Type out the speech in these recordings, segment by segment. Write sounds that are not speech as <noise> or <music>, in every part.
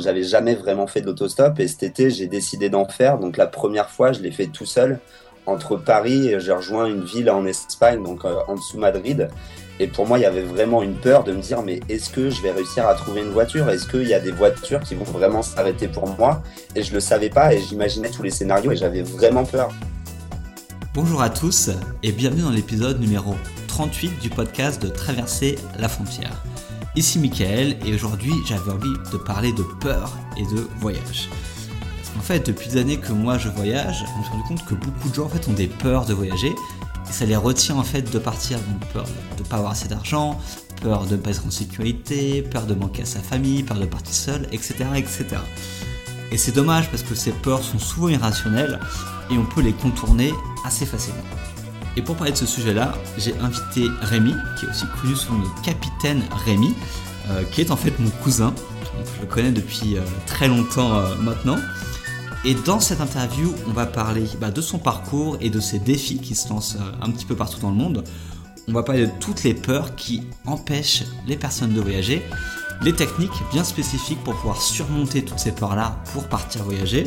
j'avais jamais vraiment fait d'autostop. Et cet été, j'ai décidé d'en faire. Donc la première fois, je l'ai fait tout seul entre Paris et j'ai rejoint une ville en Espagne, donc euh, en dessous Madrid. Et pour moi, il y avait vraiment une peur de me dire, mais est-ce que je vais réussir à trouver une voiture? Est-ce qu'il y a des voitures qui vont vraiment s'arrêter pour moi? Et je le savais pas et j'imaginais tous les scénarios et j'avais vraiment peur. Bonjour à tous et bienvenue dans l'épisode numéro 38 du podcast de Traverser la frontière. Ici Michael et aujourd'hui j'avais envie de parler de peur et de voyage. En fait, depuis des années que moi je voyage, je me suis rendu compte que beaucoup de gens en fait ont des peurs de voyager et ça les retient en fait de partir. Donc peur de ne pas avoir assez d'argent, peur de ne pas être en sécurité, peur de manquer à sa famille, peur de partir seul, etc. etc. Et c'est dommage parce que ces peurs sont souvent irrationnelles et on peut les contourner assez facilement. Et pour parler de ce sujet-là, j'ai invité Rémi, qui est aussi connu sous le capitaine Rémi, euh, qui est en fait mon cousin. je le connais depuis euh, très longtemps euh, maintenant. Et dans cette interview, on va parler bah, de son parcours et de ses défis qui se lancent un petit peu partout dans le monde. On va parler de toutes les peurs qui empêchent les personnes de voyager, les techniques bien spécifiques pour pouvoir surmonter toutes ces peurs-là pour partir voyager.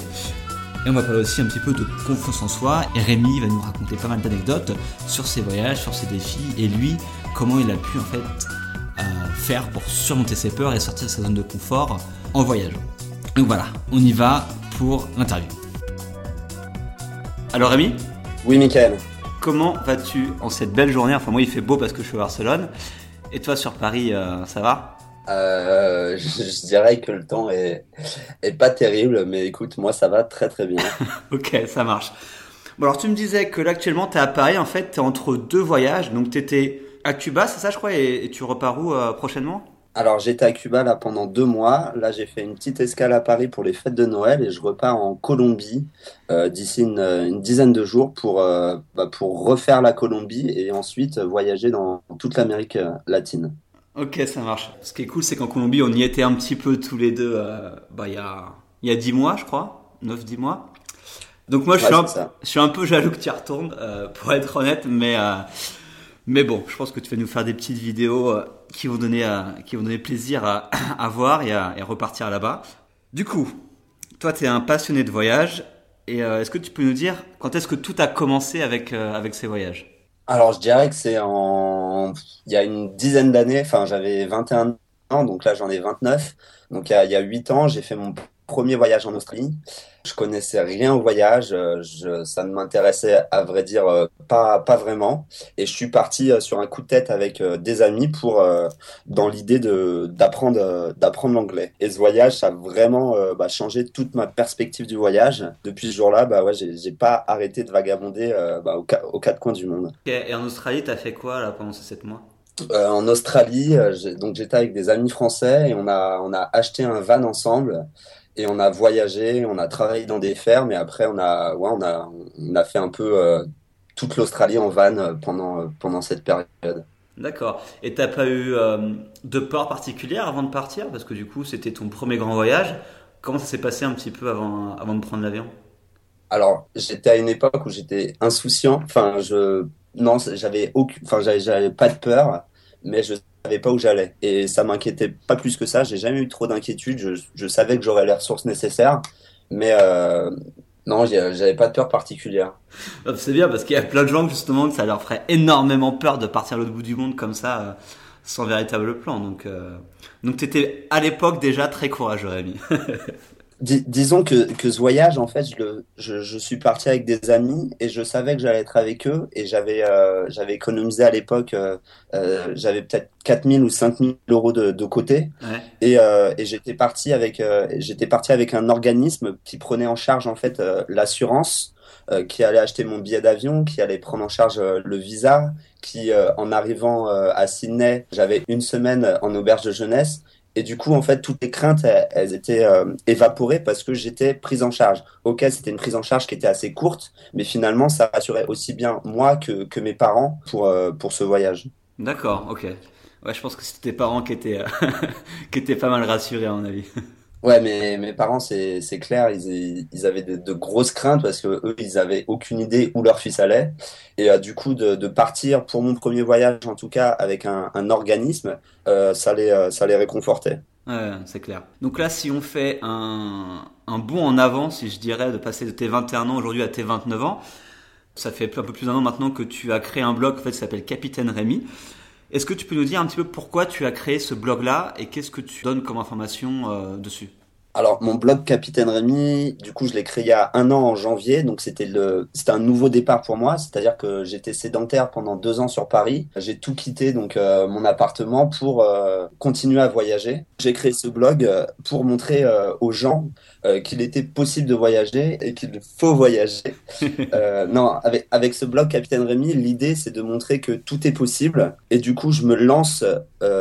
Et on va parler aussi un petit peu de confiance en soi. Et Rémi va nous raconter pas mal d'anecdotes sur ses voyages, sur ses défis et lui, comment il a pu en fait euh, faire pour surmonter ses peurs et sortir de sa zone de confort en voyageant. Donc voilà, on y va pour l'interview. Alors Rémi? Oui, Michael. Comment vas-tu en cette belle journée? Enfin, moi, il fait beau parce que je suis à Barcelone. Et toi, sur Paris, euh, ça va? Euh, je, dirais que le temps est, est pas terrible, mais écoute, moi, ça va très très bien. <laughs> ok, ça marche. Bon, alors tu me disais que là, actuellement, tu es à Paris. En fait, tu es entre deux voyages. Donc, tu étais à Cuba, c'est ça, je crois, et, tu repars où euh, prochainement? Alors j'étais à Cuba là pendant deux mois. Là j'ai fait une petite escale à Paris pour les fêtes de Noël et je repars en Colombie euh, d'ici une, dizaine de jours pour euh, bah, pour refaire la Colombie et ensuite voyager dans toute l'Amérique latine. Ok ça marche. Ce qui est cool c'est qu'en Colombie on y était un petit peu tous les deux. bah il y a il y a dix mois je crois, 9-10 mois. Donc moi je, suis un, je suis un peu jaloux que tu y retournes pour être honnête mais mais bon, je pense que tu vas nous faire des petites vidéos euh, qui vont donner, euh, qui vont donner plaisir à, à voir et à et repartir là-bas. Du coup, toi, tu es un passionné de voyage. Et euh, est-ce que tu peux nous dire quand est-ce que tout a commencé avec, avec ces voyages? Alors, je dirais que c'est en... il y a une dizaine d'années. Enfin, j'avais 21 ans, donc là, j'en ai 29. Donc, il y a, il y a 8 ans, j'ai fait mon premier voyage en Australie. Je connaissais rien au voyage, euh, je, ça ne m'intéressait à vrai dire euh, pas pas vraiment, et je suis parti euh, sur un coup de tête avec des amis pour dans l'idée de d'apprendre d'apprendre l'anglais. Et ce voyage, ça a vraiment bah, changé toute ma perspective du voyage. Depuis ce jour-là, bah ouais, j'ai pas arrêté de vagabonder bah, aux, aux, quatre coins du monde. Et en Australie, t'as fait quoi là pendant ces sept mois? En Australie, donc j'étais avec des amis français et on a on a acheté un van ensemble et on a voyagé, on a travaillé dans des fermes et après on a, ouais, on a, on a fait un peu euh, toute l'Australie en van euh, pendant, euh, pendant cette période. D'accord. Et t'as pas eu de peur particulière avant de partir? Parce que du coup, c'était ton premier grand voyage. Comment ça s'est passé un petit peu avant, avant de prendre l'avion? Alors, j'étais à une époque où j'étais insouciant. Enfin, je, non, j'avais aucun, enfin, j'avais pas de peur, mais je savais pas où j'allais et ça m'inquiétait pas plus que ça. J'ai jamais eu trop d'inquiétude. Je, je, savais que j'aurais les ressources nécessaires, mais euh, non, j'avais pas de peur particulière. Ah, c'est bien parce qu'il y a plein de gens justement que ça leur ferait énormément peur de partir à l'autre bout du monde comme ça, euh, sans véritable plan. Donc, euh, donc t'étais à l'époque déjà très courageux, Rémi. <laughs> disons que, que ce voyage, en fait, je, le, je, je, suis parti avec des amis et je savais que j'allais être avec eux et j'avais euh, j'avais économisé à l'époque, euh, euh, j'avais peut-être 4000 ou 5000 euros de, de côté ouais. et, et j'étais parti avec j'étais parti avec un organisme qui prenait en charge en fait l'assurance, qui allait acheter mon billet d'avion, qui allait prendre en charge le visa, qui en arrivant à Sydney, j'avais une semaine en auberge de jeunesse et du coup, en fait, toutes les craintes, elles, étaient euh, évaporées parce que j'étais prise en charge. Ok, c'était une prise en charge qui était assez courte, mais finalement, ça rassurait aussi bien moi que, que mes parents pour, euh, pour ce voyage. D'accord, ok. Ouais, je pense que c'était tes parents qui étaient, euh, <laughs> qui étaient pas mal rassurés, à mon avis. <laughs> Ouais, mais mes parents, c'est clair, ils, ils avaient de, grosses craintes parce que eux, ils avaient aucune idée où leur fils allait. Et euh, du coup, de, partir pour mon premier voyage, en tout cas, avec un, un organisme, euh, ça les, euh, ça les réconfortait. Ouais, c'est clair. Donc là, si on fait un, un bond en avant, si je dirais, de passer de tes 21 ans aujourd'hui à tes 29 ans, ça fait un peu plus d'un an maintenant que tu as créé un blog en fait, qui s'appelle Capitaine Rémi. Est-ce que tu peux nous dire un petit peu pourquoi tu as créé ce blog-là et qu'est-ce que tu donnes comme information euh, dessus? Alors, mon blog Capitaine Rémi, du coup, je l'ai créé il y a un an en janvier, donc c'était le, c'était un nouveau départ pour moi, c'est-à-dire que j'étais sédentaire pendant deux ans sur Paris. J'ai tout quitté, donc euh, mon appartement pour euh, continuer à voyager. J'ai créé ce blog euh, pour montrer aux gens qu'il était possible de voyager et qu'il faut voyager. <laughs> non, avec avec ce blog Capitaine Rémi, l'idée c'est de montrer que tout est possible et du coup, je me lance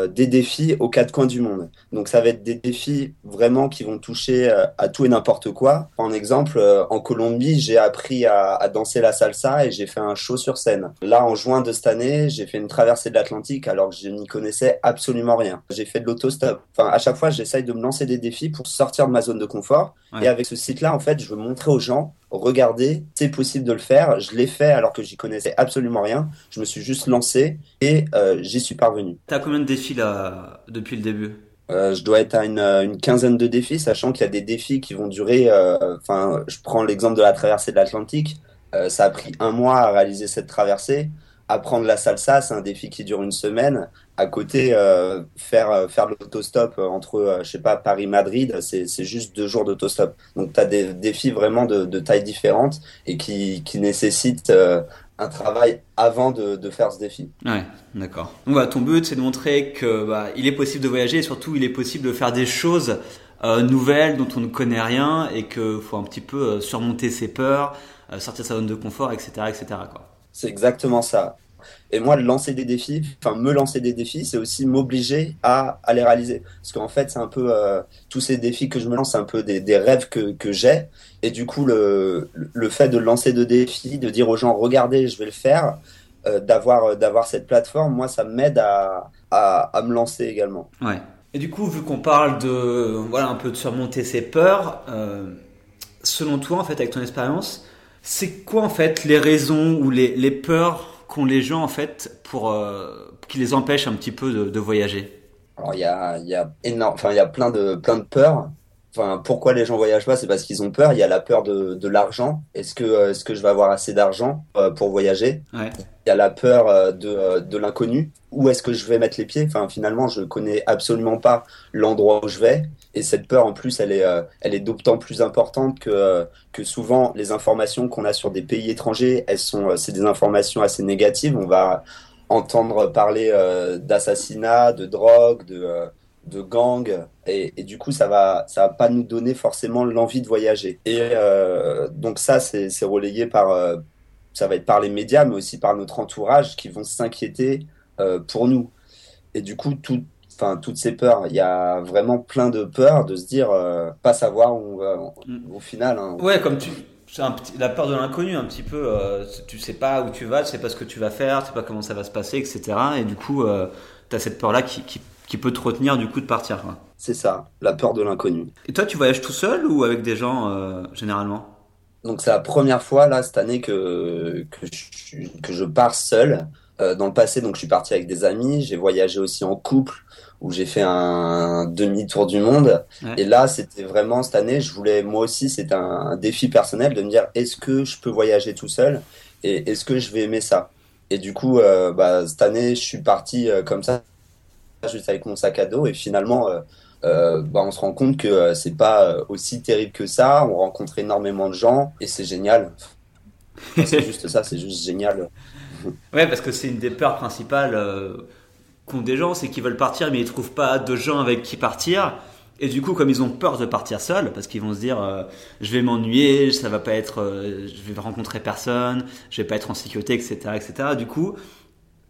des défis aux quatre coins du monde. Donc, ça va être des défis vraiment qui vont toucher euh, à tout et n'importe quoi. En exemple, euh, en Colombie, j'ai appris à, danser la salsa et j'ai fait un show sur scène. Là, en juin de cette année, j'ai fait une traversée de l'Atlantique alors que je n'y connaissais absolument rien. J'ai fait de l'autostop. Enfin, à chaque fois, j'essaye de me lancer des défis pour sortir de ma zone de confort. Et avec ce site-là, en fait, je veux montrer aux gens regardez, c'est possible de le faire. Je l'ai fait alors que j'y connaissais absolument rien. Je me suis juste lancé et euh, j'y suis parvenu. T'as combien de défis là depuis le début euh, je dois être à une, une quinzaine de défis, sachant qu'il y a des défis qui vont durer. Euh, enfin, je prends l'exemple de la traversée de l'Atlantique. Euh, ça a pris un mois à réaliser cette traversée. Apprendre la salsa, c'est un défi qui dure une semaine. À côté, euh, faire euh, faire l'autostop entre, je sais pas, Paris-Madrid, c'est juste deux jours d'autostop. Donc, tu as des défis vraiment de, de tailles différentes et qui qui nécessitent un travail avant de, de, faire ce défi. Ouais, d'accord. Donc voilà, ton but c'est de montrer que bah, il est possible de voyager et surtout il est possible de faire des choses euh, nouvelles dont on ne connaît rien et qu'il faut un petit peu euh, surmonter ses peurs, euh, sortir sa zone de confort, etc., etc. C'est exactement ça. Et moi, lancer des défis, enfin me lancer des défis, c'est aussi m'obliger à, à, les réaliser. Parce qu'en fait, c'est un peu euh, tous ces défis que je me lance, c'est un peu des, rêves que, j'ai. Et du coup, le, fait de lancer de défis, de dire aux gens, regardez, je vais le faire, euh, d'avoir d'avoir cette plateforme, moi, ça m'aide à, à, me lancer également. Ouais. Et du coup, vu qu'on parle de voilà un peu de surmonter ses peurs, euh, selon toi, en fait, avec ton expérience, c'est quoi en fait les raisons ou les, les peurs qu'ont les gens en fait pour euh, qui les empêchent un petit peu de, voyager? Alors il y a, y a énorme, enfin il y a plein de plein de peurs. Enfin, pourquoi les gens voyagent pas C'est parce qu'ils ont peur. Il y a la peur de, de l'argent. Est-ce que, euh, est-ce que je vais avoir assez d'argent euh, pour voyager? Ouais. Il y a la peur euh, de, de l'inconnu. Où est-ce que je vais mettre les pieds? Enfin, finalement, je connais absolument pas l'endroit où je vais. Et cette peur, en plus, elle est, elle est d'autant plus importante que, que souvent, les informations qu'on a sur des pays étrangers, elles sont, c'est des informations assez négatives. On va entendre parler euh, d'assassinats, de drogue, de de gangs et, et, du coup ça va ça va pas nous donner forcément l'envie de voyager. Et euh, donc ça c'est relayé par euh, ça va être par les médias mais aussi par notre entourage qui vont s'inquiéter euh, pour nous. Et du coup tout enfin toutes ces peurs il y a vraiment plein de peurs de se dire pas savoir où on va, au final hein. ouais comme tu c'est petit, la peur de l'inconnu un petit peu tu sais pas où tu vas tu sais pas ce que tu vas faire tu sais pas comment ça va se passer etc et du coup tu as cette peur là qui, qui qui peut te retenir du coup de partir. C'est ça, la peur de l'inconnu. Et toi, tu voyages tout seul ou avec des gens euh, généralement? Donc c'est la première fois là cette année que que je, que je pars seul. Euh, dans le passé, donc je suis parti avec des amis. J'ai voyagé aussi en couple où j'ai fait un demi-tour du monde. Ouais. Et là, c'était vraiment cette année, je voulais moi aussi, c'est un, un défi personnel de me dire est-ce que je peux voyager tout seul? Et est-ce que je vais aimer ça? Et du coup, euh, bah, cette année, je suis parti euh, comme ça juste avec mon sac à dos et finalement euh, euh, bah, on se rend compte que euh, c'est pas aussi terrible que ça. On rencontre énormément de gens et c'est génial. C'est juste ça c'est juste génial. <laughs> Ouais parce que c'est une des peurs principales qu'ont des gens c'est qu'ils veulent partir mais ils trouvent pas de gens avec qui partir. Et du coup comme ils ont peur de partir seuls parce qu'ils vont se dire je vais m'ennuyer ça va pas être je vais rencontrer personne je vais pas être en sécurité etc etc du coup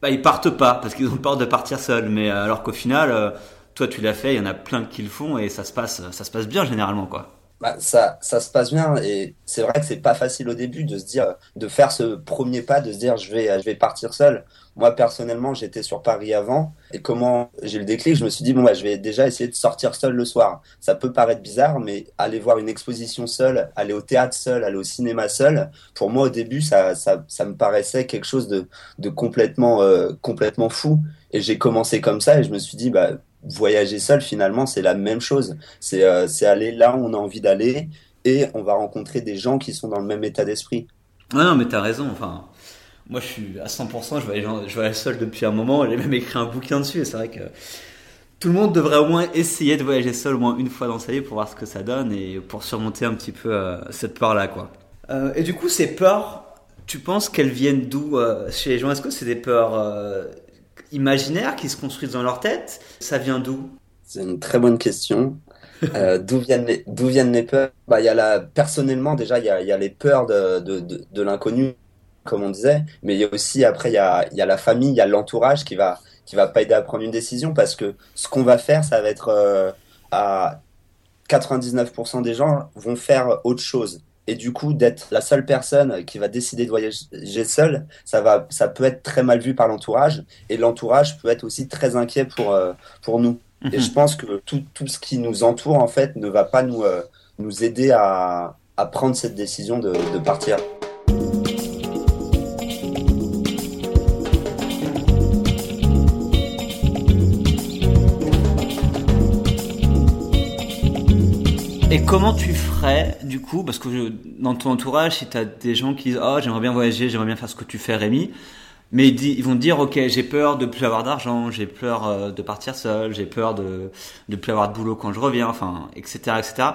bah, ils partent pas parce qu'ils ont peur de partir seuls. Mais euh, alors qu'au final, euh, toi tu l'as fait, il y en a plein qui le font et ça se passe, ça se passe bien généralement quoi. Bah, ça, ça se passe bien et c'est vrai que c'est pas facile au début de se dire, de faire ce premier pas, de se dire je vais, je vais partir seul. Moi personnellement, j'étais sur Paris avant et comment j'ai le déclic, je me suis dit bon bah je vais déjà essayer de sortir seul le soir. Ça peut paraître bizarre, mais aller voir une exposition seul, aller au théâtre seul, aller au cinéma seul, pour moi au début ça, ça, ça me paraissait quelque chose de, de complètement, euh, complètement fou. Et j'ai commencé comme ça et je me suis dit bah voyager seul, finalement, c'est la même chose. C'est euh, c'est aller là où on a envie d'aller et on va rencontrer des gens qui sont dans le même état d'esprit. Ah non, mais t'as raison. Enfin, moi, je suis à 100%. Je voyage, je voyage seul depuis un moment. J'ai même écrit un bouquin dessus. Et c'est vrai que tout le monde devrait au moins essayer de voyager seul au moins une fois dans sa vie pour voir ce que ça donne et pour surmonter un petit peu euh, cette peur-là, quoi. Euh, et du coup, ces peurs, tu penses qu'elles viennent d'où euh, chez les gens? Est-ce que c'est des peurs imaginaires qui se construisent dans leur tête Ça vient d'où? C'est une très bonne question. <laughs> d'où viennent les d'où viennent les peurs? Bah il y a la personnellement déjà il y a, y a les peurs de de, de, de l'inconnu comme on disait mais il y a aussi après il y a il y a la famille il y a l'entourage qui va qui va pas aider à prendre une décision parce que ce qu'on va faire ça va être euh, à 99% des gens vont faire autre chose et du coup d'être la seule personne qui va décider de voyager seule ça va ça peut être très mal vu par l'entourage. Et l'entourage peut être aussi très inquiet pour euh, pour nous. Et je pense que tout, tout ce qui nous entoure, en fait, ne va pas nous, euh, nous aider à, à prendre cette décision de, de partir. Et comment tu ferais, du coup, parce que dans ton entourage, si tu as des gens qui disent Oh, j'aimerais bien voyager, j'aimerais bien faire ce que tu fais, Rémi, mais ils, vont dire ok j'ai peur de plus avoir d'argent j'ai peur euh, de partir seul j'ai peur de de plus avoir de boulot quand je reviens enfin etc etc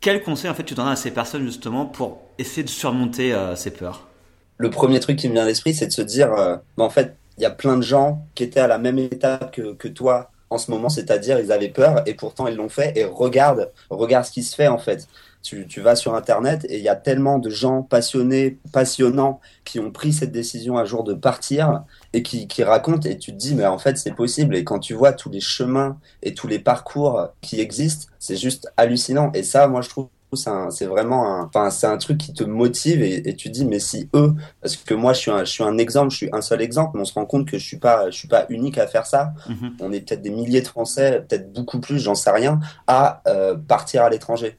quel conseil en fait tu donnerais à ces personnes justement pour essayer de surmonter euh, ces peurs? Le premier truc qui me vient à l'esprit c'est de se dire euh, bah, en fait il y a plein de gens qui étaient à la même étape que toi en ce moment c'est-à-dire ils avaient peur et pourtant ils l'ont fait et regarde regarde ce qui se fait en fait tu, vas sur Internet et il y a tellement de gens passionnés, passionnants, qui ont pris cette décision un jour de partir et qui, qui racontent et tu te dis, mais en fait, c'est possible. Et quand tu vois tous les chemins et tous les parcours qui existent, c'est juste hallucinant. Et ça, moi, je trouve c'est vraiment un, enfin, c'est un truc qui te motive et, et, tu dis, mais si eux, parce que moi, je suis un, je suis un exemple, je suis un seul exemple, mais on se rend compte que je suis pas, je suis pas unique à faire ça. Mm-hmm. On est peut-être des milliers de Français, peut-être beaucoup plus, j'en sais rien, à euh, partir à l'étranger.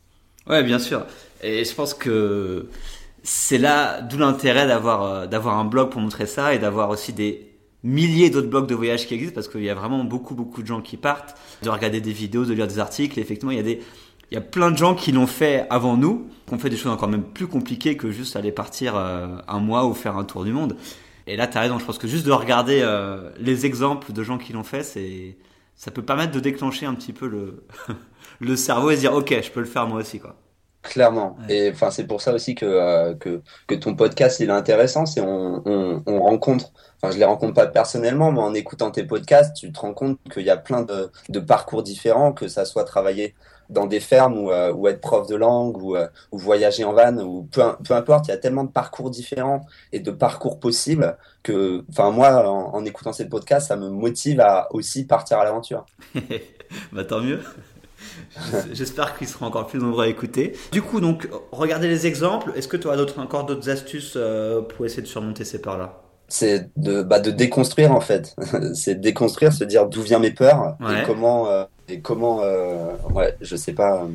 Ouais, bien sûr. Et je pense que c'est là d'où l'intérêt d'avoir euh, d'avoir un blog pour montrer ça et d'avoir aussi des milliers d'autres blogs de voyage qui existent parce qu'il y a vraiment beaucoup beaucoup de gens qui partent, de regarder des vidéos, de lire des articles. Et effectivement, il y a des il y a plein de gens qui l'ont fait avant nous, qui ont fait des choses encore même plus compliquées que juste aller partir euh, un mois ou faire un tour du monde. Et là, tu as raison. Je pense que juste de regarder euh, les exemples de gens qui l'ont fait, c'est ça peut permettre de déclencher un petit peu le <laughs> le cerveau et se dire ok je peux le faire moi aussi quoi clairement et enfin c'est pour ça aussi que, euh, que que ton podcast il est intéressant c'est on, on, on, rencontre enfin je les rencontre pas personnellement mais en écoutant tes podcasts tu te rends compte qu'il y a plein de, de parcours différents que ça soit travailler dans des fermes ou, euh, ou être prof de langue ou, euh, ou voyager en van ou peu, peu importe, il y a tellement de parcours différents et de parcours possibles que, enfin moi, en, en écoutant ces podcasts, ça me motive à aussi partir à l'aventure. <laughs> bah tant mieux. J'espère qu'ils seront encore plus nombreux à écouter. Du coup, donc, regardez les exemples. Est-ce que tu as d'autres, encore d'autres astuces euh, pour essayer de surmonter ces peurs-là? C'est de, bah, de déconstruire en fait. <laughs> c'est déconstruire, se dire d'où viennent mes peurs et comment, euh, et comment, euh, ouais, je sais pas.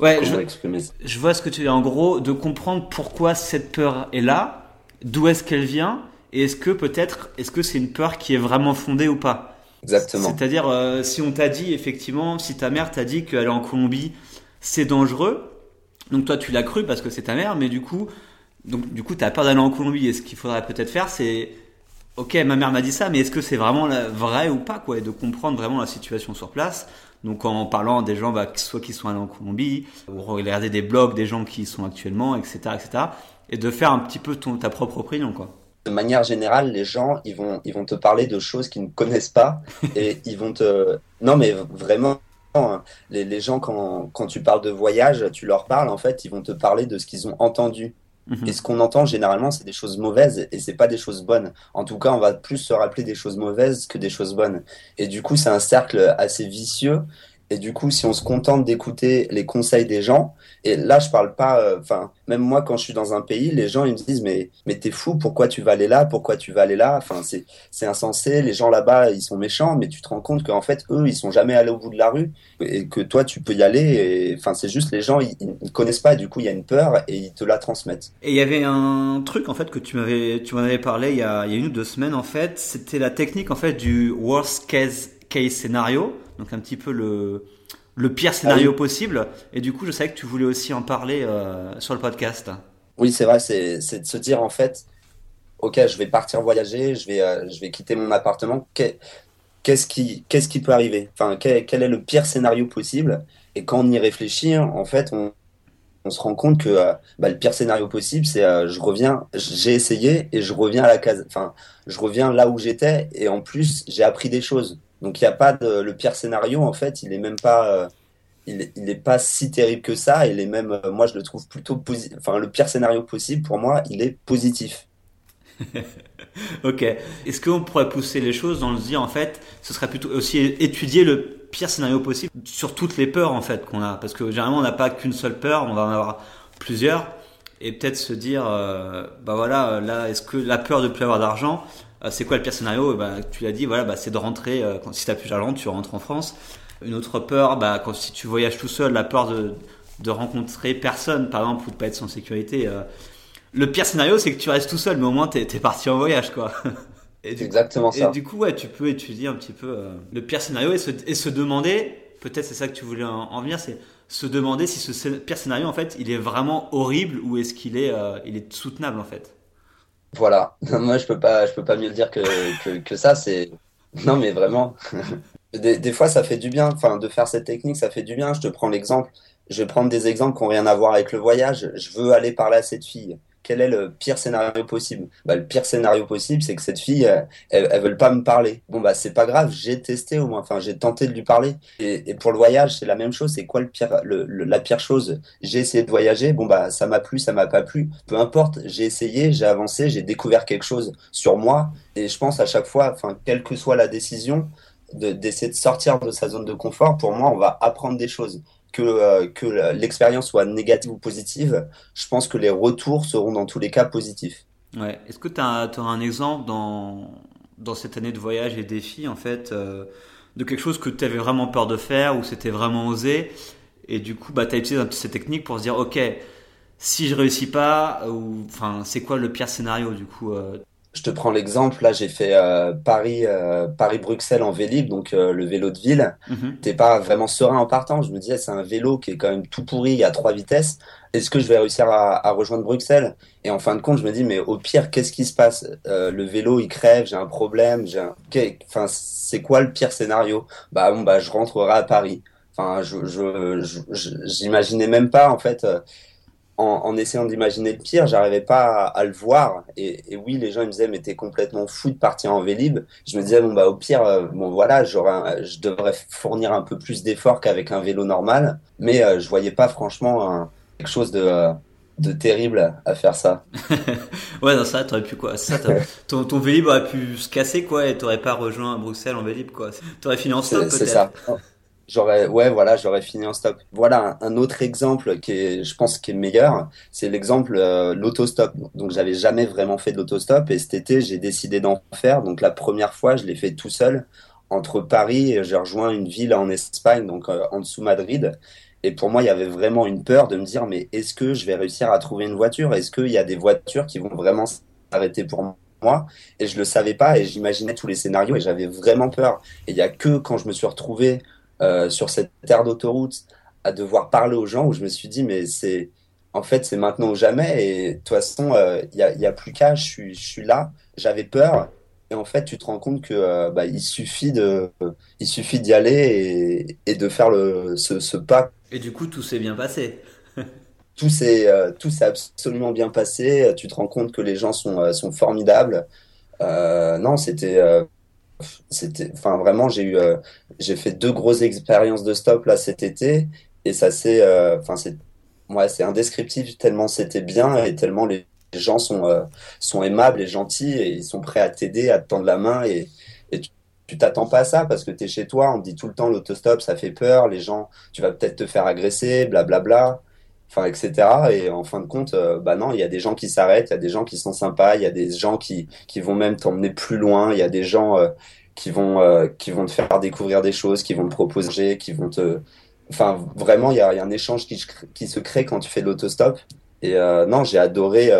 Ouais, je, je vois ce que tu dis. En gros, de comprendre pourquoi cette peur est là, d'où est-ce qu'elle vient, et est-ce que peut-être, est-ce que c'est une peur qui est vraiment fondée ou pas Exactement. C'est-à-dire, euh, si on t'a dit, effectivement, si ta mère t'a dit qu'aller en Colombie, c'est dangereux, donc toi tu l'as cru parce que c'est ta mère, mais du coup, donc du coup, t'as peur d'aller en Colombie. Et ce qu'il faudrait peut-être faire, c'est, ok, ma mère m'a dit ça, mais est-ce que c'est vraiment vrai ou pas, quoi, et de comprendre vraiment la situation sur place. Donc en parlant des gens, bah, soit qui sont allés en Colombie, ou regarder des blogs des gens qui y sont actuellement, etc., etc., et de faire un petit peu ton, ta propre opinion, quoi de manière générale, les gens, ils vont, ils vont te parler de choses qu'ils ne connaissent pas <laughs> et ils vont te. Non, mais vraiment, hein, les, les gens, quand, quand tu parles de voyage, tu leur parles, en fait, ils vont te parler de ce qu'ils ont entendu. Mhm. Et ce qu'on entend généralement, c'est des choses mauvaises et c'est pas des choses bonnes. En tout cas, on va plus se rappeler des choses mauvaises que des choses bonnes. Et du coup, c'est un cercle assez vicieux et du coup, si on se contente d'écouter les conseils des gens, et là, je parle pas, euh, enfin, même moi, quand je suis dans un pays, les gens, ils me disent, mais, mais t'es fou, pourquoi tu vas aller là, pourquoi tu vas aller là, enfin, c'est, c'est insensé, les gens là-bas, ils sont méchants, mais tu te rends compte qu'en fait, eux, ils sont jamais allés au bout de la rue, et que toi, tu peux y aller, et, enfin, c'est juste, les gens, ils, ils connaissent pas, du coup, il y a une peur, et ils te la transmettent. Et il y avait un truc, en fait, que tu m'avais, tu m'en avais parlé il y a, il y a une ou deux semaines, en fait, c'était la technique, en fait, du worst case, case scénario donc un petit peu le, le pire scénario possible. Et du coup, je savais que tu voulais aussi en parler sur le podcast. Oui, c'est vrai, c'est de se dire en fait, ok, je vais partir voyager, je vais, je vais quitter mon appartement. Qu'est-ce qui, qu'est-ce qui peut arriver? Enfin, quel, quel, est le pire scénario possible? Et quand on y réfléchit, en fait, on, on se rend compte que euh, bah, le pire scénario possible, c'est euh, je reviens, j'ai essayé et je reviens à la case, enfin, je reviens là où j'étais et en plus j'ai appris des choses. Donc il n'y a pas de le pire scénario en fait, il est même pas, euh, il, est pas si terrible que ça. Il est même, moi je le trouve plutôt positif. Enfin le pire scénario possible pour moi, il est positif. <laughs> ok. Est-ce qu'on pourrait pousser les choses dans le dire en fait, ce serait plutôt aussi étudier le pire scénario possible sur toutes les peurs en fait qu'on a, parce que généralement on n'a pas qu'une seule peur, on va en avoir plusieurs, et peut-être se dire, euh, bah voilà, là, est-ce que la peur de plus avoir d'argent, euh, c'est quoi le pire scénario? Bah, Tu l'as dit, voilà, bah, c'est de rentrer, euh, quand, si tu plus d'argent, tu rentres en France. Une autre peur, bah, quand, si tu voyages tout seul, la peur de, de rencontrer personne, par exemple, ou de pas être sans sécurité. le pire scénario, c'est que tu restes tout seul, mais au moins tu es parti en voyage, quoi. <laughs> C'est exactement ça. Et du coup, ouais, tu peux étudier un petit peu euh, le pire scénario et se, et se demander, peut-être c'est ça que tu voulais en, venir, c'est se demander si ce pire scénario, en fait, il est vraiment horrible ou est-ce qu'il est, euh, il est soutenable, en fait. Voilà. <laughs> Moi, je peux pas, je peux pas mieux dire que, que, que ça. C'est non, mais vraiment. <laughs> des, des, fois, ça fait du bien. Enfin, de faire cette technique, ça fait du bien. Je te prends l'exemple. Je vais prendre des exemples qui n'ont rien à voir avec le voyage. Je veux aller parler à cette fille quel est le pire scénario possible bah, Le pire scénario possible, c'est que cette fille, elle, elle, veut pas me parler. Bon, bah, c'est pas grave, j'ai testé au moins, enfin, j'ai tenté de lui parler. Et, pour le voyage, c'est la même chose. C'est quoi le pire, le, la pire chose? J'ai essayé de voyager, bon, bah, ça m'a plu, ça m'a pas plu. Peu importe, j'ai essayé, j'ai avancé, j'ai découvert quelque chose sur moi. Et je pense à chaque fois, enfin, quelle que soit la décision, d'essayer de, de sortir de sa zone de confort, pour moi, on va apprendre des choses que, euh, que l'expérience soit négative ou positive, je pense que les retours seront dans tous les cas positifs. Ouais. Est-ce que tu as, un exemple dans, dans cette année de voyage et défi, en fait, euh, de quelque chose que tu avais vraiment peur de faire ou c'était vraiment osé et du coup, bah, tu as utilisé cette technique pour se dire, ok, si je réussis pas, enfin, c'est quoi le pire scénario du coup euh, je te prends l'exemple, là j'ai fait euh, Paris, euh, Paris-Bruxelles en Vélib, donc euh, le vélo de ville. Mhm. T'es pas vraiment serein en partant. Je me disais c'est un vélo qui est quand même tout pourri à trois vitesses. Est-ce que je vais réussir à, rejoindre Bruxelles? Et en fin de compte, je me dis mais au pire qu'est-ce qui se passe? Le vélo il crève, j'ai un problème, j'ai un... enfin c'est quoi le pire scénario? Bah bon bah je rentrerai à Paris. Enfin je j'imaginais je, même pas en fait en, essayant d'imaginer le pire, j'arrivais pas à, le voir. Et, oui, les gens ils me disaient, mais t'es complètement fou de partir en Vélib. Je me disais, bon bah au pire, euh, bon voilà, j'aurais, je devrais fournir un peu plus d'efforts qu'avec un vélo normal. Mais euh, je voyais pas franchement quelque chose de euh, de terrible à faire ça. <laughs> ouais, non, ça, t'aurais pu quoi? Ça, <laughs> ton, ton Vélib aurait pu se casser quoi et t'aurais pas rejoint Bruxelles en Vélib quoi. T'aurais fini en stop peut-être. C'est ça j'aurais ouais voilà j'aurais fini en stop. Voilà un, autre exemple qui est je pense qui est meilleur. C'est l'exemple euh, l'autostop. Donc j'avais jamais vraiment fait de l'autostop et cet été j'ai décidé d'en faire. Donc la première fois je l'ai fait tout seul entre Paris et j'ai rejoint une ville en Espagne donc euh, en dessous Madrid. Et pour moi il y avait vraiment une peur de me dire mais est-ce que je vais réussir à trouver une voiture? Est-ce qu'il y a des voitures qui vont vraiment s'arrêter pour moi? Et je le savais pas et j'imaginais tous les scénarios et j'avais vraiment peur. Et il y a que quand je me suis retrouvé euh, sur cette aire d'autoroute à devoir parler aux gens où je me suis dit mais c'est en fait c'est maintenant ou jamais. Et de toute façon il euh, y, a, y, a, plus qu'à je suis, je suis là j'avais peur. Et en fait tu te rends compte que euh, bah, il suffit de il suffit d'y aller et, et, de faire le ce, ce, pas. Et du coup tout s'est bien passé. <laughs> Tout s'est tout s'est absolument bien passé. Tu te rends compte que les gens sont sont formidables. Non c'était c'était enfin vraiment j'ai eu euh, j'ai fait deux grosses expériences de stop là cet été. Et ça c'est euh, enfin c'est ouais, c'est indescriptible tellement c'était bien et tellement les gens sont euh, sont aimables et gentils et ils sont prêts à t'aider à te tendre la main et, et tu t'attends pas à ça parce que tu es chez toi on te dit tout le temps l'autostop ça fait peur les gens tu vas peut-être te faire agresser blablabla enfin etc et en fin de compte bah non il y a des gens qui s'arrêtent il y a des gens qui sont sympas il y a des gens qui qui vont même t'emmener plus loin il y a des gens euh, qui vont euh, qui vont te faire découvrir des choses qui vont te proposer qui vont te enfin vraiment il y a, un échange qui, se crée quand tu fais de l'autostop. Et euh, non j'ai adoré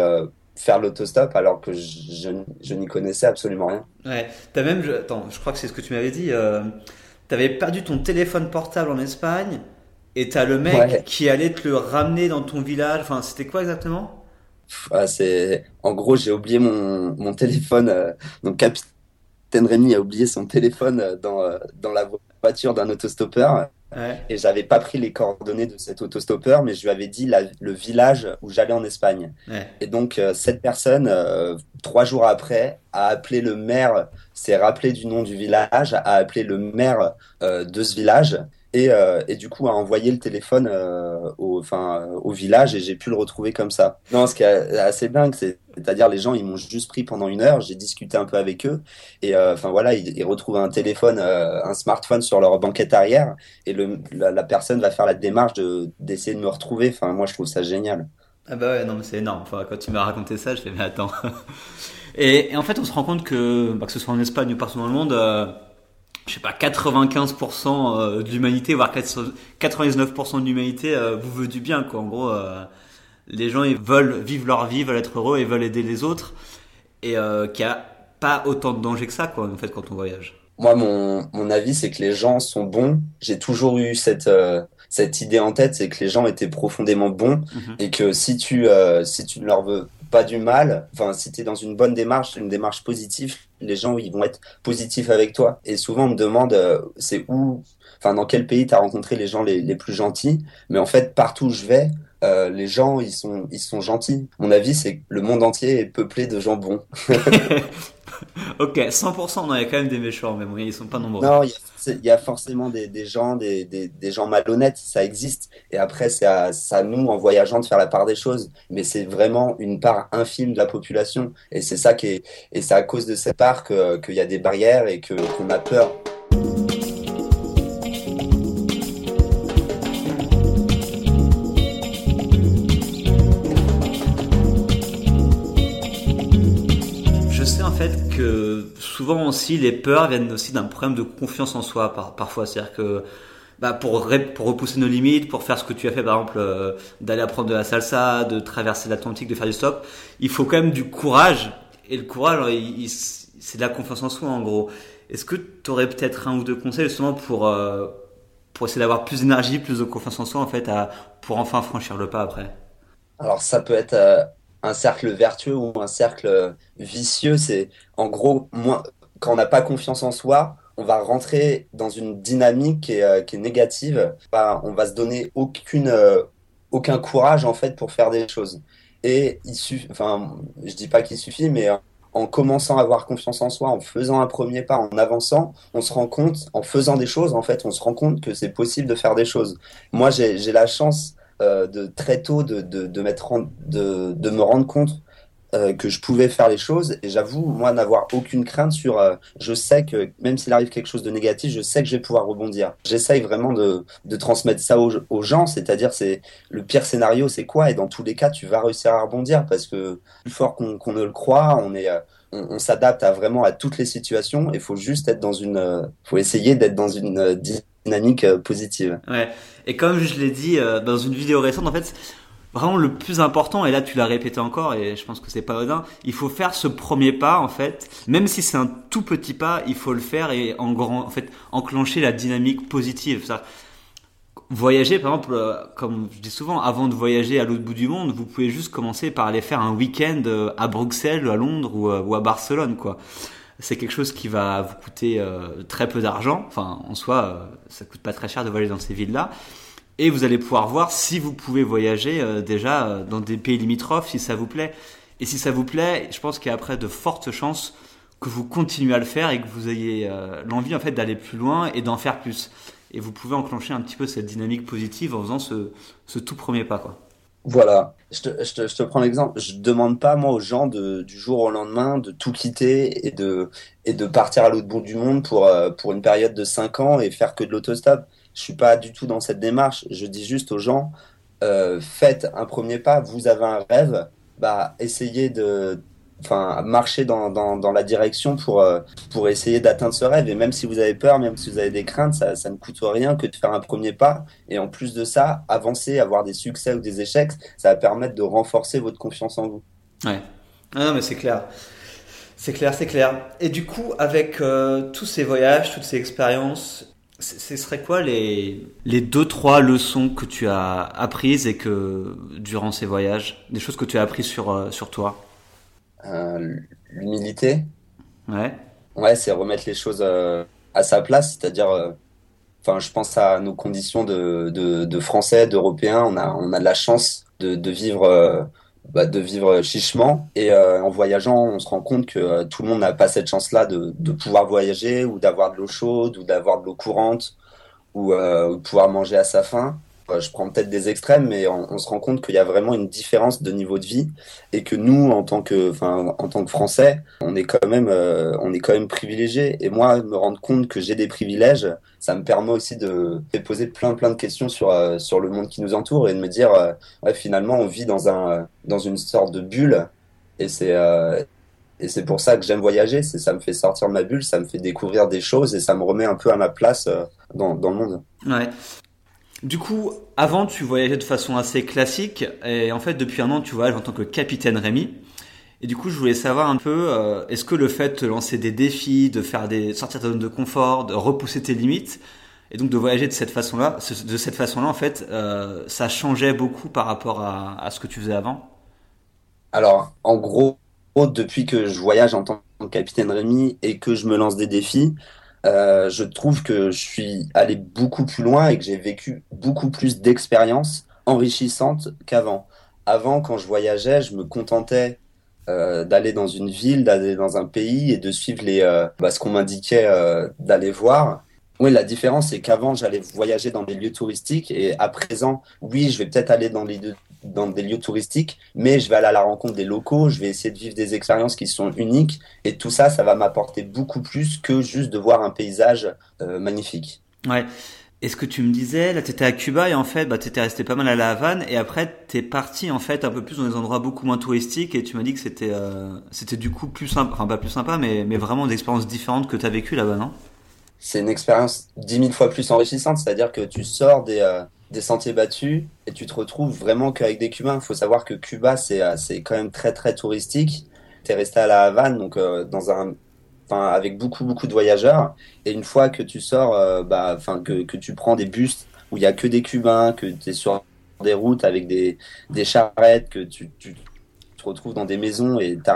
faire l'autostop alors que je, n'y connaissais absolument rien. Ouais. T'as même je, attends je crois que c'est ce que tu m'avais dit t'avais perdu ton téléphone portable en Espagne et t'as le mec qui allait te le ramener dans ton village. Enfin, c'était quoi exactement? Ah, c'est en gros j'ai oublié mon, mon téléphone. Euh, donc capitaine Rémi a oublié son téléphone euh, dans, euh, dans la voiture d'un autostoppeur. Et j'avais pas pris les coordonnées de cet autostoppeur, mais je lui avais dit le village où j'allais en Espagne. Et donc cette personne, trois jours après, a appelé le maire, s'est rappelé du nom du village, a appelé le maire de ce village et, euh, et, du coup a envoyé le téléphone euh, au, enfin, au village et j'ai pu le retrouver comme ça. Non, ce qui est assez dingue, c'est-à-dire les gens ils m'ont juste pris pendant une heure, j'ai discuté un peu avec eux et euh, enfin voilà ils, retrouvent un téléphone, euh, un smartphone sur leur banquette arrière et la, personne va faire la démarche de d'essayer de me retrouver. Enfin moi je trouve ça génial. Ah bah ouais non c'est énorme. Enfin, quand tu m'as raconté ça je fais mais attends. <laughs> et, et, en fait on se rend compte que bah, que ce soit en Espagne ou partout dans le monde je sais pas, 95% euh, de l'humanité, voire 99% de l'humanité euh, vous veut du bien, quoi. En gros, euh, les gens, ils veulent vivre leur vie, veulent être heureux et veulent aider les autres. Et qu'il n'y a pas autant de danger que ça, quoi, en fait, quand on voyage. Moi, mon, mon avis, c'est que les gens sont bons. J'ai toujours eu cette, cette idée en tête, c'est que les gens étaient profondément bons mhm. et que si tu, si tu ne leur veux pas du mal. Enfin, si tu es dans une bonne démarche, une démarche positive, les gens ils vont être positifs avec toi. Et souvent on me demande euh, c'est où, enfin dans quel pays tu as rencontré les gens les, les, plus gentils. Mais en fait partout où je vais, euh, les gens ils sont ils sont gentils. Mon avis c'est que le monde entier est peuplé de gens bons. <laughs> ok, 100%, non, il y a quand même des méchants, mais bon, ils sont pas nombreux. Non, il y, a forcément des, des gens, des, des, des, gens malhonnêtes, ça existe. Et après, c'est à, à, nous, en voyageant, de faire la part des choses. Mais c'est vraiment une part infime de la population. Et c'est ça qui est, et c'est à cause de cette part qu'il y a des barrières et qu'on a peur. Souvent aussi les peurs viennent aussi d'un problème de confiance en soi par, parfois. C'est-à-dire que bah, pour, pour repousser nos limites, pour faire ce que tu as fait par exemple, euh, d'aller apprendre de la salsa, de traverser l'Atlantique, de faire du stop, il faut quand même du courage. Et le courage, c'est de la confiance en soi en gros. Est-ce que tu aurais peut-être un ou deux conseils justement pour, euh, pour essayer d'avoir plus d'énergie, plus de confiance en soi en fait, pour enfin franchir le pas après? Alors ça peut être euh, un cercle vertueux ou un cercle vicieux. C'est en gros, moins, quand on n'a pas confiance en soi, on va rentrer dans une dynamique qui est, euh, qui est négative. Bah, on va se donner aucune, euh, aucun courage en fait pour faire des choses. Et il suffit, enfin, je dis pas qu'il suffit, mais en commençant à avoir confiance en soi, en faisant un premier pas, en avançant, on se rend compte, en faisant des choses, en fait, on se rend compte que c'est possible de faire des choses. Moi, j'ai la chance euh, de très tôt de, de, de, de, de me rendre compte euh, que je pouvais faire les choses et j'avoue moi n'avoir aucune crainte sur euh, je sais que même s'il arrive quelque chose de négatif je sais que je vais pouvoir rebondir j'essaye vraiment de, de transmettre ça aux, aux gens c'est-à-dire c'est le pire scénario c'est quoi? Et dans tous les cas tu vas réussir à rebondir parce que plus fort qu'on qu'on ne le croit on est on, on s'adapte à vraiment à toutes les situations il faut juste être dans une faut essayer d'être dans une dynamique euh, positive. Ouais. Et comme je l'ai dit euh, dans une vidéo récente, en fait, vraiment le plus important, et là tu l'as répété encore, et je pense que c'est pas odin, il faut faire ce premier pas, en fait, même si c'est un tout petit pas, il faut le faire et en grand, en fait, enclencher la dynamique positive. Ça, voyager, par exemple, euh, comme je dis souvent, avant de voyager à l'autre bout du monde, vous pouvez juste commencer par aller faire un week-end à Bruxelles, à Londres ou, ou à Barcelone, c'est quelque chose qui va vous coûter euh, très peu d'argent. Enfin, en soi, euh, ça coûte pas très cher de voyager dans ces villes-là. Et vous allez pouvoir voir si vous pouvez voyager euh, déjà dans des pays limitrophes, si ça vous plaît. Et si ça vous plaît, je pense qu'il y a après de fortes chances que vous continuez à le faire et que vous ayez l'envie en fait d'aller plus loin et d'en faire plus. Et vous pouvez enclencher un petit peu cette dynamique positive en faisant ce, ce tout premier pas, quoi. Voilà, je te, je te, prends l'exemple. Je demande pas moi aux gens de, du jour au lendemain de tout quitter et de, et de partir à l'autre bout du monde pour, euh, pour une période de 5 ans et faire que de l'autostop. Je suis pas du tout dans cette démarche. Je dis juste aux gens, euh, faites un premier pas. Vous avez un rêve, bah essayez de enfin marcher dans, dans, la direction pour euh, pour essayer d'atteindre ce rêve. Et même si vous avez peur même si vous avez des craintes ça, ça ne coûte rien que de faire un premier pas. Et en plus de ça avancer avoir des succès ou des échecs ça va permettre de renforcer votre confiance en vous. Ouais. Ah mais c'est clair. C'est clair c'est clair. Et du coup avec euh, tous ces voyages toutes ces expériences Ce serait quoi les, les deux, trois leçons que tu as apprises et que, durant ces voyages, des choses que tu as apprises sur, euh, sur toi? Euh, L'humilité. Ouais. Ouais, c'est remettre les choses euh, à sa place, c'est-à-dire, enfin, je pense à nos conditions de, de, de Français, d'Européens, on a, on a de la chance de, de vivre bah, de vivre chichement. Et euh, en voyageant, on se rend compte que euh, tout le monde n'a pas cette chance-là de, de, pouvoir voyager ou d'avoir de l'eau chaude ou d'avoir de l'eau courante ou, euh, de pouvoir manger à sa faim je prends peut-être des extrêmes, mais on, se rend compte qu'il y a vraiment une différence de niveau de vie et que nous, en tant que, enfin, en tant que Français, on est quand même, euh, on est quand même privilégiés. Et moi, me rendre compte que j'ai des privilèges, ça me permet aussi de, de poser plein, plein de questions sur euh, sur le monde qui nous entoure et de me dire, euh, ouais, finalement, on vit dans un, dans une sorte de bulle et c'est et c'est pour ça que j'aime voyager, c'est ça me fait sortir de ma bulle, ça me fait découvrir des choses et ça me remet un peu à ma place dans, dans le monde. Ouais. Du coup, avant, tu voyageais de façon assez classique, et en fait, depuis un an, tu voyages en tant que capitaine Rémi. Et du coup, je voulais savoir un peu, euh, est-ce que le fait de lancer des défis, de faire des, sortir de ta zone de confort, de repousser tes limites, et donc de voyager de cette façon-là, de cette façon-là, en fait, euh, ça changeait beaucoup par rapport à, à, ce que tu faisais avant? Alors, en gros, depuis que je voyage en tant que capitaine Rémi et que je me lance des défis, euh, je trouve que je suis allé beaucoup plus loin et que j'ai vécu beaucoup plus d'expériences enrichissantes qu'avant. Avant, quand je voyageais, je me contentais euh, d'aller dans une ville, d'aller dans un pays et de suivre les, euh, bah, ce qu'on m'indiquait d'aller voir. Oui, la différence, c'est qu'avant, j'allais voyager dans des lieux touristiques et à présent, oui, je vais peut-être aller dans les dans des lieux touristiques, mais je vais aller à la rencontre des locaux, je vais essayer de vivre des expériences qui sont uniques, et tout ça, ça va m'apporter beaucoup plus que juste de voir un paysage euh, magnifique. Ouais. Et ce que tu me disais, là, tu étais à Cuba et en fait, bah, tu étais resté pas mal à La Havane et après, tu es parti en fait un peu plus dans des endroits beaucoup moins touristiques et tu m'as dit que c'était euh, c'était du coup plus sympa, enfin pas plus sympa, mais, mais vraiment des expériences différentes que tu as vécues là-bas, non? C'est une expérience dix mille fois plus enrichissante, c'est-à-dire que tu sors des, euh, des sentiers battus et tu te retrouves vraiment qu'avec des Cubains. Il faut savoir que Cuba, c'est euh, c'est quand même très très touristique. Tu es resté à la Havane, donc euh, dans un, avec beaucoup beaucoup de voyageurs. Et une fois que tu sors, euh, bah, que, que tu prends des bus où il y a que des Cubains, que tu es sur des routes avec des, des charrettes, que tu, tu te retrouves dans des maisons et tu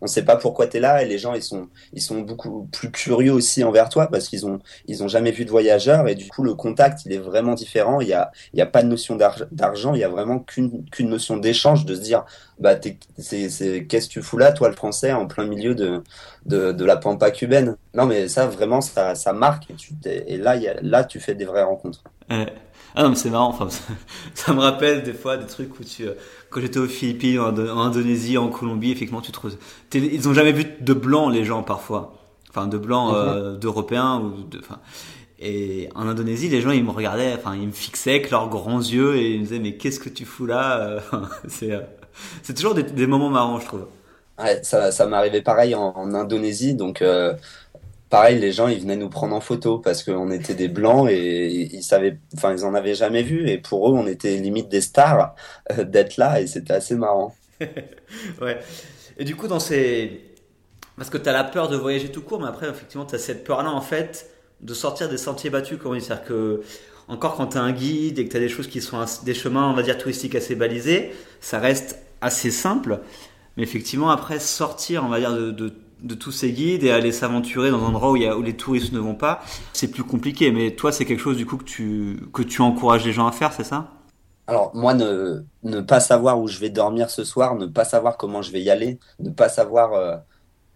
on sait pas pourquoi tu es là et les gens ils sont ils sont beaucoup plus curieux aussi envers toi parce qu'ils ont ils ont jamais vu de voyageurs et du coup le contact il est vraiment différent. Il y a il y a pas de notion d'argent. Il y a vraiment qu'une qu'une notion d'échange de se dire bah c'est qu'est-ce que tu fous là toi le français en plein milieu de de, la pampa cubaine. Non mais ça vraiment ça ça marque et et là là tu fais des vraies rencontres ah non, mais c'est marrant. Enfin, <laughs> ça, me rappelle des fois des trucs où tu, euh, quand j'étais aux Philippines, en, Indonésie, en Colombie, effectivement, tu te, ils ont jamais vu de blanc les gens parfois, enfin de blanc euh, d'européens ou de, enfin. Et en Indonésie, les gens ils me regardaient, enfin ils me fixaient avec leurs grands yeux et ils me disaient mais qu'est-ce que tu fous là <laughs> C'est, euh, c'est toujours des, des, moments marrants, je trouve. Ouais, ça, ça m'est arrivé pareil en, en Indonésie, donc. Euh pareil, les gens, ils venaient nous prendre en photo parce qu'on était des blancs et ils savaient, enfin, ils en avaient jamais vu et pour eux, on était limite des stars euh, d'être là et c'était assez marrant. <laughs> ouais. Et du coup, dans ces, parce que tu as la peur de voyager tout court, mais après, effectivement, tu as cette peur-là, en fait, de sortir des sentiers battus. C'est-à-dire que, encore quand tu as un guide et que tu as des choses qui sont des chemins, on va dire, touristiques assez balisés, ça reste assez simple. Mais effectivement, après, sortir, on va dire, de, de de tous ces guides et aller s'aventurer dans un endroit où, les touristes ne vont pas, c'est plus compliqué. Mais toi, c'est quelque chose du coup que tu, que tu encourages les gens à faire, c'est ça? Alors moi, ne, ne pas savoir où je vais dormir ce soir, ne pas savoir comment je vais y aller, ne pas savoir euh,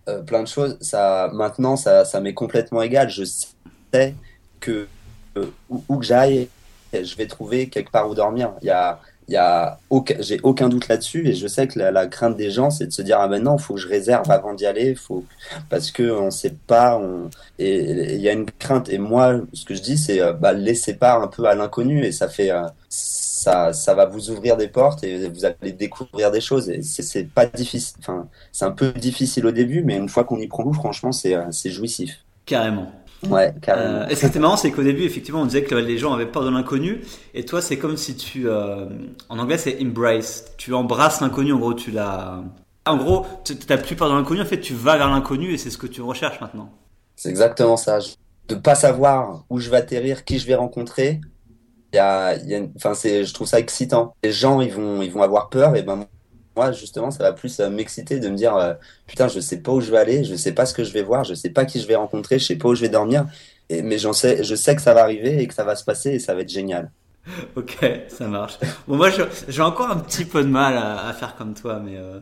euh, plein de choses, ça maintenant, ça, ça m'est complètement égal. Je sais que euh, où, où, que j'aille, je vais trouver quelque part où dormir. Il y a, y a aucun, j'ai aucun doute là-dessus et je sais que la, crainte des gens c'est de se dire ah ben non faut que je réserve avant d'y aller faut parce que on sait pas on et il y a une crainte. Et moi ce que je dis c'est euh, bah laissez pas un peu à l'inconnu et ça fait euh, ça ça va vous ouvrir des portes et vous allez découvrir des choses. Et c'est pas difficile enfin c'est un peu difficile au début mais une fois qu'on y prend goût franchement c'est euh, c'est jouissif. Carrément Ouais, carrément. Euh, et ce qui était marrant, c'est qu'au début, effectivement, on disait que les gens avaient peur de l'inconnu. Et toi, c'est comme si tu, euh, en anglais, c'est embrace. Tu embrasses l'inconnu. En gros, tu l'as. En gros, tu n'as plus peur de l'inconnu. En fait, tu vas vers l'inconnu et c'est ce que tu recherches maintenant. C'est exactement ça. de pas savoir où je vais atterrir, qui je vais rencontrer. Y a, y a enfin, je trouve ça excitant. Les gens, ils vont, ils vont avoir peur, et ben justement, ça va plus euh, m'exciter de me dire, euh, putain, je sais pas où je vais aller, je sais pas ce que je vais voir, je sais pas qui je vais rencontrer, je sais pas où je vais dormir, mais j'en sais, je sais que ça va arriver et que ça va se passer et ça va être génial. <laughs> Ok, ça marche. Bon, moi, j'ai encore un petit peu de mal à, faire comme toi, mais, euh,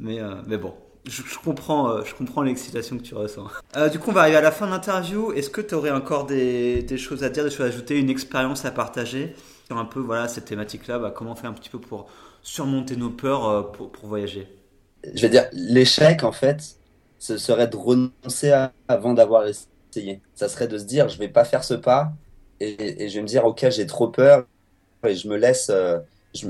mais, mais bon, je, comprends, je comprends l'excitation que tu ressens. du coup, on va arriver à la fin de l'interview. Est-ce que tu aurais encore des, choses à dire, des choses à ajouter, une expérience à partager sur un peu voilà cette thématique-là? Bah, Comment faire un petit peu pour surmonter nos peurs euh, pour, pour voyager Je veux dire, l'échec, en fait, ce serait de renoncer avant d'avoir essayé. Ça serait de se dire, je vais pas faire ce pas et, je vais me dire, ok, j'ai trop peur et je me laisse, euh, je,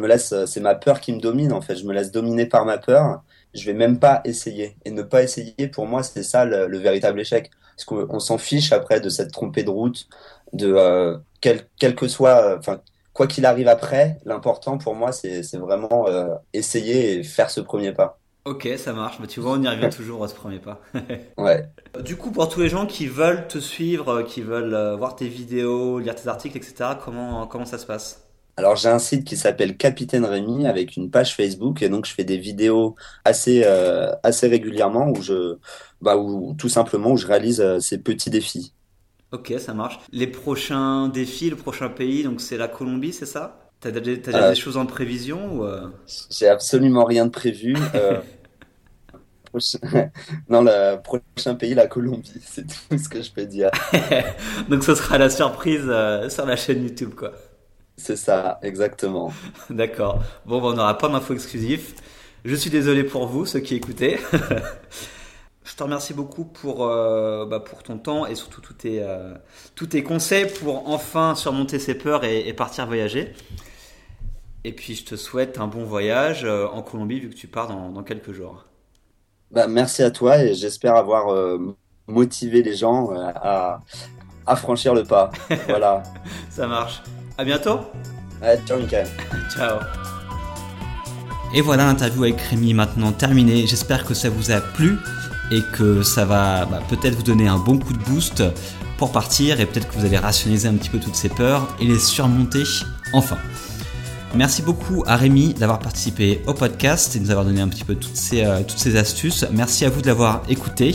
me laisse, c'est ma peur qui me domine en fait. Je me laisse dominer par ma peur. Je vais même pas essayer et ne pas essayer pour moi, c'est ça le, véritable échec. Parce qu'on s'en fiche après de cette trompée de route, de euh, quel, quel que soit, enfin quoi qu'il arrive après, l'important pour moi, c'est vraiment euh, essayer et faire ce premier pas. Ok, ça marche. Mais tu vois, on y revient toujours à ce premier pas. <laughs> ouais. Du coup, pour tous les gens qui veulent te suivre, euh, qui veulent euh, voir tes vidéos, lire tes articles, etc., comment, comment ça se passe? Alors j'ai un site qui s'appelle Capitaine Rémi avec une page Facebook et donc je fais des vidéos assez assez régulièrement où je bah où tout simplement où je réalise ces petits défis. Ok, ça marche. Les prochains défis, le prochain pays, donc c'est la Colombie, c'est ça? T'as déjà, euh, des choses en prévision ou euh? J'ai absolument rien de prévu. Euh, <laughs> <laughs> non, le prochain pays, la Colombie, <laughs> c'est tout ce que je peux dire. donc ce sera la surprise sur la chaîne YouTube, quoi. C'est ça, exactement. D'accord. Bon, on n'aura pas d'infos exclusives. Je suis désolé pour vous, ceux qui écoutaient. Je te remercie beaucoup pour, euh, bah, pour ton temps et surtout tous tes, euh, tous tes conseils pour enfin surmonter ses peurs et, partir voyager. Et puis je te souhaite un bon voyage euh, en Colombie vu que tu pars dans, dans quelques jours. Bah, merci à toi et j'espère avoir motivé les gens à, à, franchir le pas. <laughs> voilà. Ça marche. À bientôt. ciao Michael. <laughs> ciao. Et voilà l'interview avec Rémi maintenant terminée. J'espère que ça vous a plu et que ça va bah, peut-être vous donner un bon coup de boost pour partir et peut-être que vous allez rationaliser un petit peu toutes ces peurs et les surmonter enfin. Merci beaucoup à Rémi d'avoir participé au podcast et de nous avoir donné un petit peu toutes ces, euh, astuces. Merci à vous de l'avoir écouté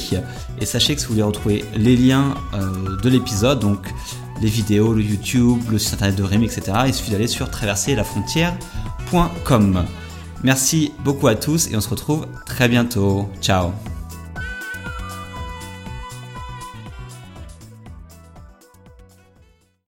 et sachez que si vous voulez retrouver les liens euh, de l'épisode, donc les vidéos, le YouTube, le site internet de Rémi, etc., il suffit d'aller sur traverserlafrontière.com. Merci beaucoup à tous et on se retrouve très bientôt. Ciao